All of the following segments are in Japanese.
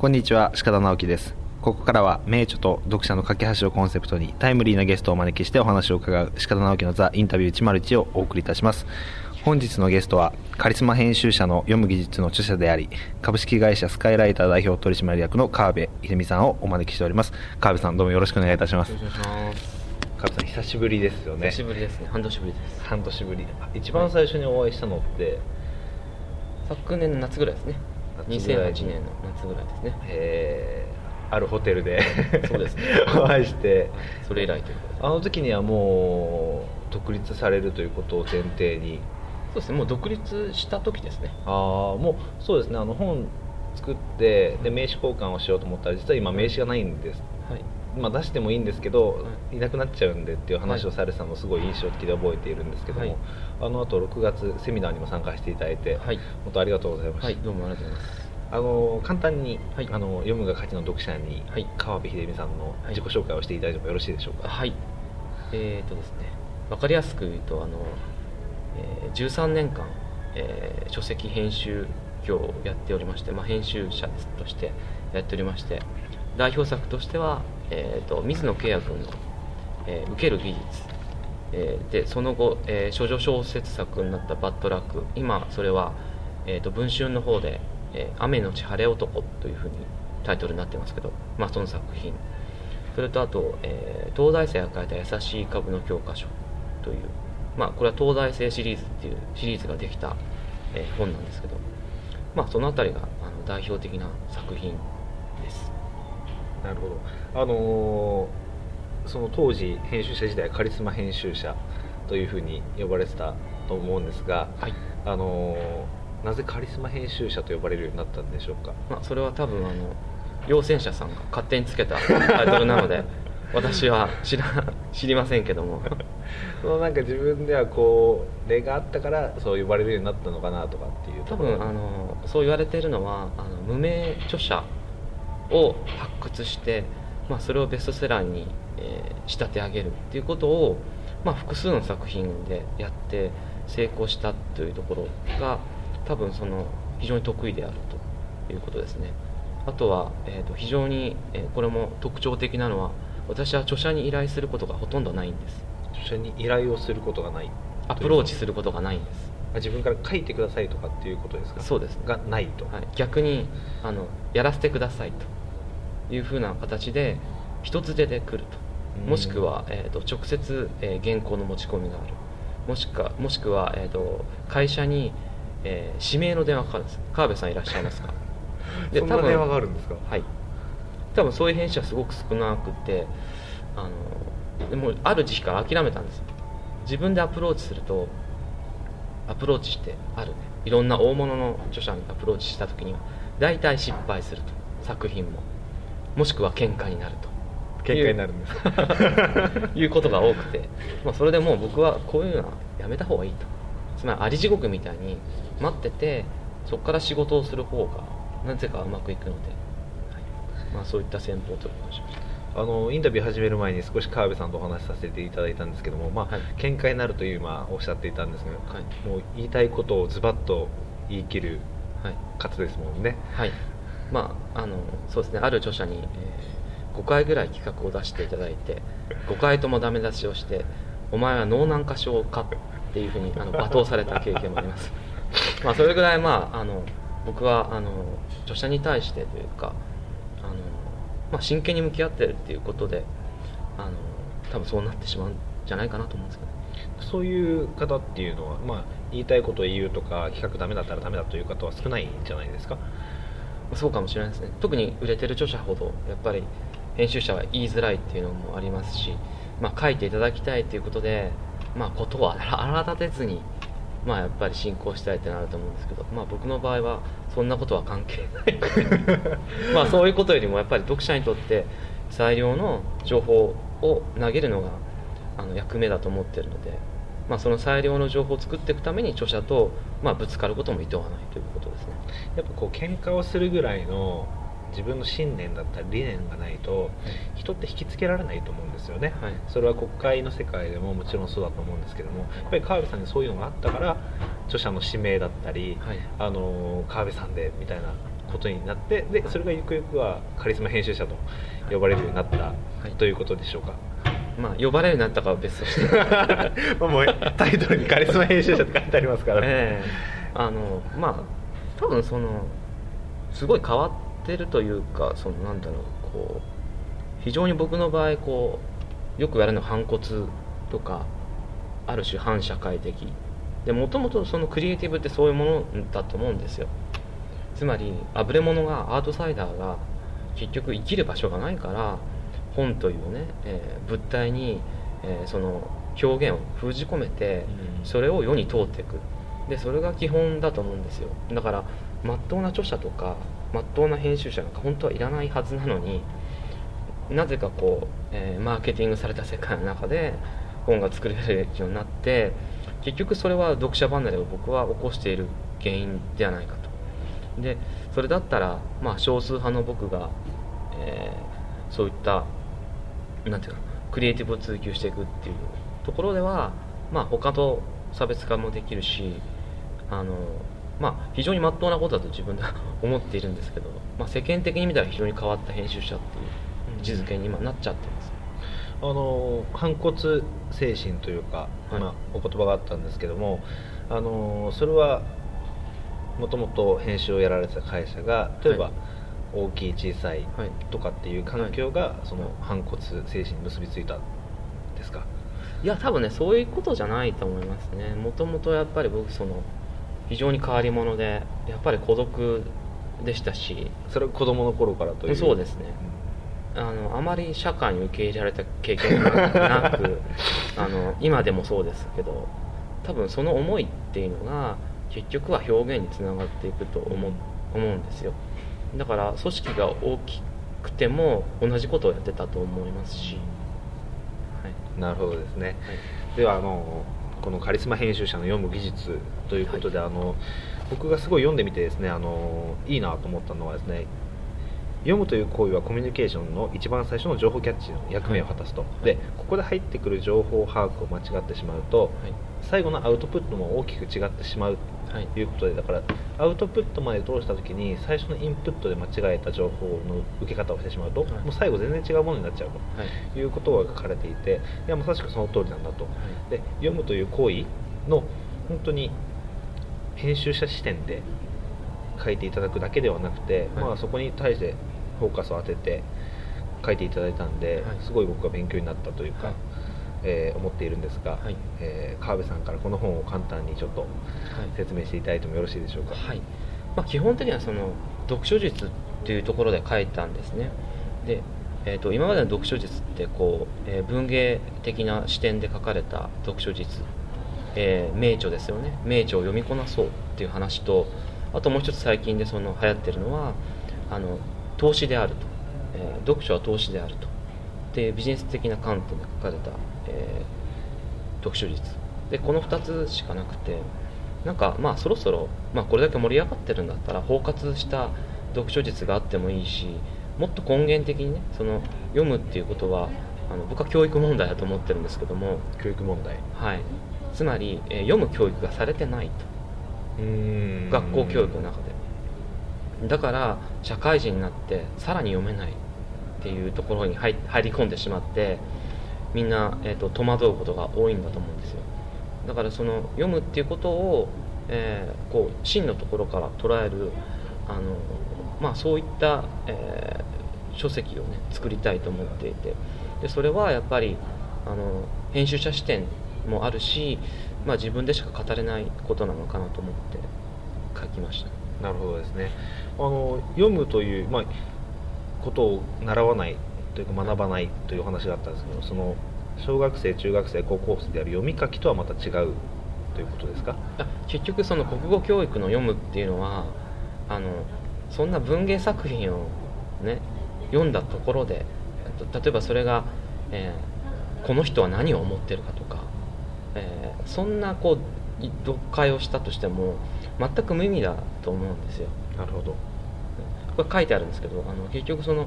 こんにちは鹿田直樹です。ここからは名著と読者の架け橋をコンセプトにタイムリーなゲストをお招きしてお話を伺う鹿田直樹のザ・インタビュー101をお送りいたします。本日のゲストはカリスマ編集者の読む技術の著者であり株式会社スカイライター代表取締役の川辺秀美さんをお招きしております。川辺さんどうもよろしくお願いいたします。よろしくお願いします。川辺さん久しぶりですよね。久しぶりですね。半年ぶりです半年ぶり。一番最初にお会いしたのって、昨年の夏ぐらいですね夏ぐらい2008年の夏ぐらいですね。えー。あるホテルで。そうですね。お会いして。それ以来ということであの時にはもう独立されるということを前提に。そうですね。もう独立した時ですね。ああもうそうですね。あの本作ってで名刺交換をしようと思ったら実は今名刺がないんです、はいまあ、出してもいいんですけど、、はいなくなっちゃうんでっていう話をされてたのをすごい印象的で覚えているんですけども、はい。あの後6月セミナーにも参加していただいて、はい。本当ありがとうございました、はいどうもありがとうございます。あの簡単に、はい。あの読むが価値の読者に、はい。川辺秀美さんのはい。自己紹介をしていただいてもよろしいでしょうか、はい。えーとですね分かりやすく言うとあの、えー13年間、えー書籍編集業をやっておりまして、まあ、編集者としてやっておりまして代表作としては、えー、と水野慶也君の、えー受ける技術」えーでその後、えー少女小説作になった「バッドラック」今それは、えー、と文春の方で「えー雨のち晴れ男」というふうにタイトルになってますけど、まあ、その作品。それとあと、えー東大生が書いた「優しい株の教科書」という、まあ、これは東大生シリーズっていうシリーズができた、えー本なんですけど、まあ、そのあたりがあの代表的な作品なるほど。あのーその当時編集者時代カリスマ編集者というふうに呼ばれてたと思うんですが、はい、あのーなぜカリスマ編集者と呼ばれるようになったんでしょうか？まあ、それは多分あの陽戦者さんが勝手につけたタイトルなので 私は知ら知りませんけども。そのなんか自分ではこう例があったからそう呼ばれるようになったのかなとかっていう多分あのそう言われているのはあの無名著者を発掘して、まあ、それをベストセラーに、えー仕立て上げるっていうことを、まあ、複数の作品でやって成功したというところが多分その非常に得意であるということですね。あとは、えー、と非常に、えーこれも特徴的なのは私は著者に依頼することがほとんどないんです。著者に依頼をすることがない。アプローチすることがないんです。あ自分から書いてくださいとかっていうことですか？そうです。ねがないと、はい、逆にあのやらせてくださいというふうな形で一つ出で来ると。うん。もしくは、えー、と直接、えー原稿の持ち込みがある。もしくはもしくは、えー、と会社に、えー指名の電話がかかるんです。川辺さんいらっしゃいますか？そんな電話があるんですか？はい。多分そういう編集はすごく少なくてあのでもある時期から諦めたんです自分でアプローチするとアプローチしてあるね。いろんな大物の著者にアプローチした時には大体失敗すると。作品ももしくは喧嘩になると。喧嘩になるんです。か いうことが多くて、まあ、それでもう僕はこういうのはやめた方がいいと。つまりあり地獄みたいに待っててそこから仕事をする方がなぜかうまくいくので、はい。まあ、そういった戦法を取りましょあのインタビュー始める前に少し川辺さんとお話しさせていただいたんですけども、まあはい。喧嘩になるという今おっしゃっていたんですけど、はい。もう言いたいことをズバッと言い切る方ですもんね。はい、まああのそうですねある著者に、え5回ぐらい企画を出していただいて5回ともダメ出しをして「お前は脳軟化症か?」っていうふうにあの 罵倒された経験もありますまあそれぐらいまああの僕はあの著者に対してというかあの、まあ、真剣に向き合ってるっていうことであの多分そうなってしまうんじゃないかなと思うんですけどねそういう方っていうのは、まあ、言いたいことを言うとか企画ダメだったらダメだという方は少ないんじゃないですか？そうかもしれないですね。特に売れてる著者ほどやっぱり編集者は言いづらいっていうのもありますし、まあ、書いていただきたいということで、まあ、ことを荒立てずに、まあ、やっぱり進行したいってなると思うんですけど、まあ、僕の場合はそんなことは関係ない。まあそういうことよりもやっぱり読者にとって最良の情報を投げるのがあの役目だと思ってるので、まあ、その最良の情報を作っていくために著者と、まあ、ぶつかることもいとわないということですね。やっぱこう喧嘩をするぐらいの自分の信念だったり理念がないと人って引きつけられないと思うんですよね、はい。それは国会の世界でももちろんそうだと思うんですけどもやっぱり川辺さんにそういうのがあったから著者の指名だったり、はい。あの川辺さんでみたいなことになってでそれがゆくゆくはカリスマ編集者と呼ばれるようになった、はい、ということでしょうか。まあ、呼ばれるようになったかは別として。もうタイトルにカリスマ編集者って書いてありますから。ね、え。ー、あのまあ多分そのすごい変わってるというかそのなんだろうこう非常に僕の場合こうよく言われるのは反骨とかある種反社会的。でもともとそのクリエイティブってそういうものだと思うんですよ。つまりあぶれ者がアートサイダーが結局生きる場所がないから本というね、えー、物体に、えー、その表現を封じ込めて、それを世に通っていく。でそれが基本だと思うんですよ。だからまっとうな著者とかまっとうな編集者なんか本当はいらないはずなのになぜかこう、えー、マーケティングされた世界の中で本が作れるようになって結局それは読者離れを僕は起こしている原因ではないかと。でそれだったら、まあ、少数派の僕が、えー、そういったなんていうかクリエイティブを追求していくっていうところでは、まあ、他と差別化もできるしあの、まあ、非常にまっとうなことだと自分では 思っているんですけど、まあ、世間的に見たら非常に変わった編集者っていう位置づけに今なっちゃってます。あの反骨精神というか、はい、お言葉があったんですけどもあのそれはもともと編集をやられてた会社が例えば、大きい小さいとかっていう環境が、その反骨精神に結びついたんですか？いや多分ねそういうことじゃないと思いますね。もともとやっぱり僕その非常に変わり者でやっぱり孤独でしたし。それは子供の頃からという？そうですね、あのあまり社会に受け入れられた経験がなく あの今でもそうですけど多分その思いっていうのが結局は表現につながっていくと思思うんですよだから組織が大きくても同じことをやってたと思いますし、はい、なるほどですね、はい、ではあのこのカリスマ編集者の読む技術ということで、はい、あの僕がすごい読んでみてですねあのいいなと思ったのはですね読むという行為はコミュニケーションの一番最初の情報キャッチの役目を果たすと、はい、でここで入ってくる情報把握を間違ってしまうと、はい、最後のアウトプットも大きく違ってしまう。とい。うことでだからアウトプットまで通した時に最初のインプットで間違えた情報の受け方をしてしまうと、はい、もう最後全然違うものになっちゃうとい。うことが書かれていていやまさしくその通りなんだと、で読むという行為の本当に編集者視点で書いていただくだけではなくて、まあ、そこに対してフォーカスを当てて書いていただいたんで、はい、すごい僕は勉強になったというか、はい、えー、思っているんですが、はい、えー、川辺さんからこの本を簡単にちょっと説明していただいてもよろしいでしょうか、はい。まあ、基本的にはその読書術っていうところで書いたんですね。で、えーと、今までの読書術ってこう、えー、文芸的な視点で書かれた読書術、えー、名著ですよね。名著を読みこなそうっていう話とあともう一つ最近でその流行ってるのはあの投資であると、えー、読書は投資であると。っていうビジネス的な観点で書かれた、えー、読書術。でこの2つしかなくてなんかまあそろそろ、まあ、これだけ盛り上がってるんだったら包括した読書術があってもいいしもっと根源的にねその読むっていうことはあの僕は教育問題だと思ってるんですけども教育問題。はい。つまり、えー、読む教育がされてないと。学校教育の中で。だから社会人になってさらに読めないっていうところに入り込んでしまってみんな、えーと、戸惑うことが多いんだと思うんですよ。だからその読むっていうことを、えー、こう真のところから捉えるあの、まあ、そういった、えー、書籍をね作りたいと思っていて。でそれはやっぱりあの編集者視点もあるし、まあ、自分でしか語れないことなのかなと思って書きました。なるほどですね。あの読むという、まあ、ことを習わないというか学ばないという話があったんですけどその小学生中学生高校生である読み書きとはまた違うということですか？結局その国語教育の読むっていうのはあのそんな文芸作品をね読んだところで例えばそれが、えー、この人は何を思ってるかとか、えー、そんなこう読解をしたとしても全く無意味だと思うんですよ。なるほど。これ書いてあるんですけどあの結局その、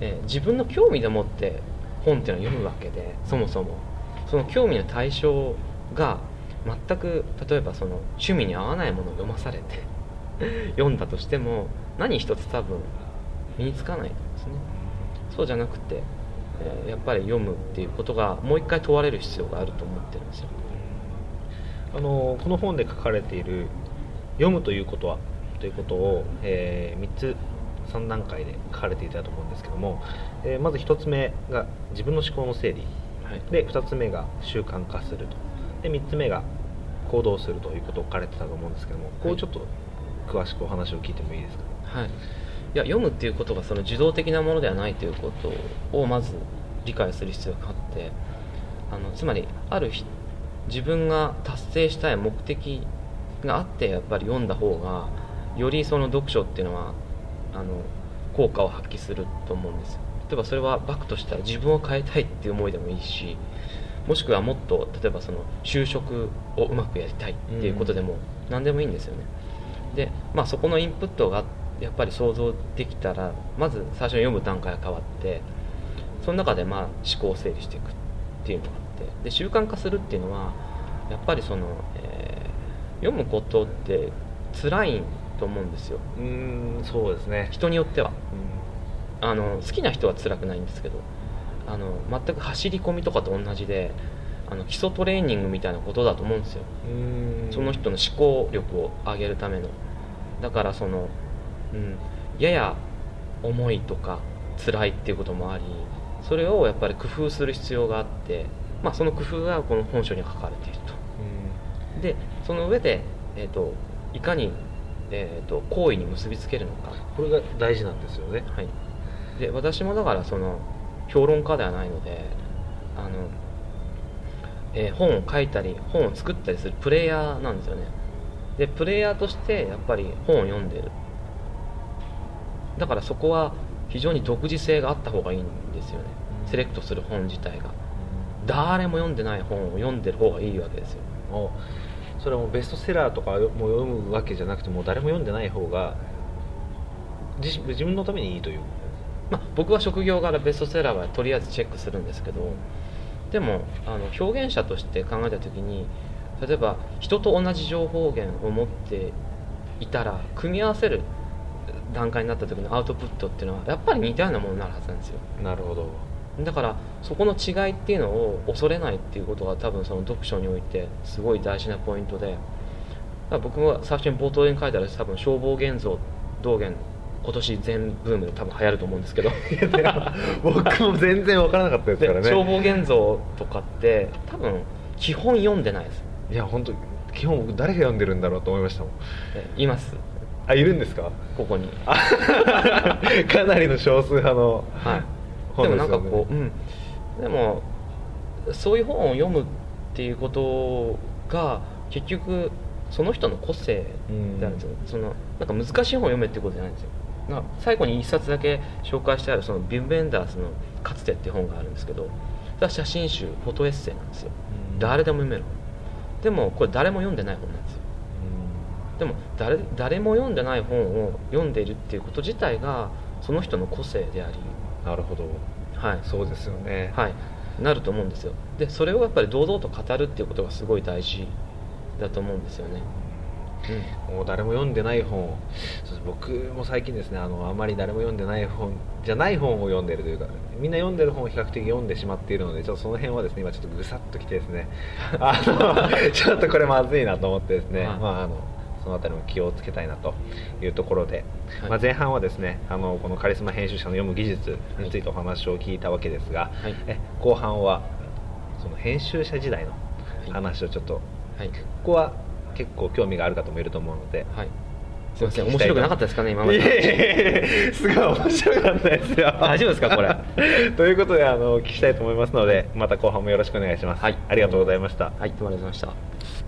え、自分の興味でもって本っていうのを読むわけでそもそも。その興味の対象が全く例えばその趣味に合わないものを読まされて 読んだとしても何一つ多分身につかないと思うんですね。そうじゃなくて、えーやっぱり読むっていうことがもう一回問われる必要があると思ってるんですよ。あのこの本で書かれている「読むということは」ということを、えー3つ3段階で書かれていたと思うんですけども、えーまず1つ目が自分の思考の整理。はい。で2つ目が習慣化すると。で3つ目が行動するということを書かれてたと思うんですけどもこうちょっと詳しくお話を聞いてもいいですか？はい、いや読むっていうことがその受動的なものではないということをまず理解する必要があってあのつまりある日自分が達成したい目的があってやっぱり読んだ方がよりその読書っていうのはあの効果を発揮すると思うんですよ。例えばそれはバックとしたら自分を変えたいっていう思いでもいいしもしくはもっと例えばその就職をうまくやりたいっていうことでも何でもいいんですよね。で、まあ、そこのインプットがやっぱり想像できたらまず最初に読む段階が変わってその中でまあ思考を整理していくっていうのがあってで習慣化するっていうのはやっぱりその、えー読むことって辛いと思うんですよ。うーんそうですね、人によっては。うん。あの好きな人は辛くないんですけどあの全く走り込みとかと同じであの基礎トレーニングみたいなことだと思うんですよ。その人の思考力を上げるための。だからその、うん、やや重いとか辛いっていうこともありそれをやっぱり工夫する必要があって、まあ、その工夫がこの本書には書かれているとうん。でその上で、えー、といかに、えー、と行為に結びつけるのか。これが大事なんですよね。はい、で私もだからその評論家ではないのであの、えー本を書いたり本を作ったりするプレイヤーなんですよね。でプレイヤーとしてやっぱり本を読んでる。だからそこは非常に独自性があった方がいいんですよね。うん。セレクトする本自体が。誰も読んでない本を読んでる方がいいわけですよそれはもうベストセラーとかも読むわけじゃなくてもう誰も読んでない方が自自分のためにいいという。まあ、僕は職業柄ベストセラーはとりあえずチェックするんですけどでもあの表現者として考えた時に例えば人と同じ情報源を持っていたら組み合わせる段階になった時のアウトプットっていうのはやっぱり似たようなものになるはずなんですよ。なるほど。だからそこの違いっていうのを恐れないっていうことが多分その読書においてすごい大事なポイントで僕は最初に冒頭に書いてある多分消防現像道元今年全ブームで多分流行ると思うんですけど。僕も全然分からなかったですでからね。消防現像とかって多分基本読んでないです。いや本当基本僕誰が読んでるんだろうと思いましたもん。えいます？あいるんですか？ここに。あ かなりの少数派の。はい。本でもなんかこう、うん、でもそういう本を読むっていうことが結局その人の個性であるんですよ、そのなんか難しい本を読めっていうことじゃないんですよ。な最後に一冊だけ紹介してあるそのビブ・ベンダースの「かつて」っていう本があるんですけどそれは写真集フォトエッセイなんですよ。うん。誰でも読める。本でもこれ誰も読んでない本なんですよ。でも誰誰も読んでない本を読んでいるっていうこと自体がその人の個性でありうんなるほど。はい、そうですよね。はい、なると思うんですよ。でそれをやっぱり堂々と語るっていうことがすごい大事だと思うんですよね、もう誰も読んでない本。僕も最近ですねあのあまり誰も読んでない本じゃない本を読んでるというかみんな読んでる本を比較的読んでしまっているのでちょっとその辺はですね今ちょっとぐさっときてですね。あのちょっとこれまずいなと思ってですね、はい。まああのそのあたりも気をつけたいなというところで、はい。まあ、前半はですねあのこのカリスマ編集者の読む技術についてお話を聞いたわけですが、はい。え後半はその編集者時代の話をちょっとはい。ここは結構興味がある方もいると思うので、はい。すいません面白くなかったですかね今まで。すごい面白かったですよ。大丈夫ですかこれ？ということであのお聞きしたいと思いますのでまた後半もよろしくお願いします、はい。ありがとうございました。はいどうもありがとうございました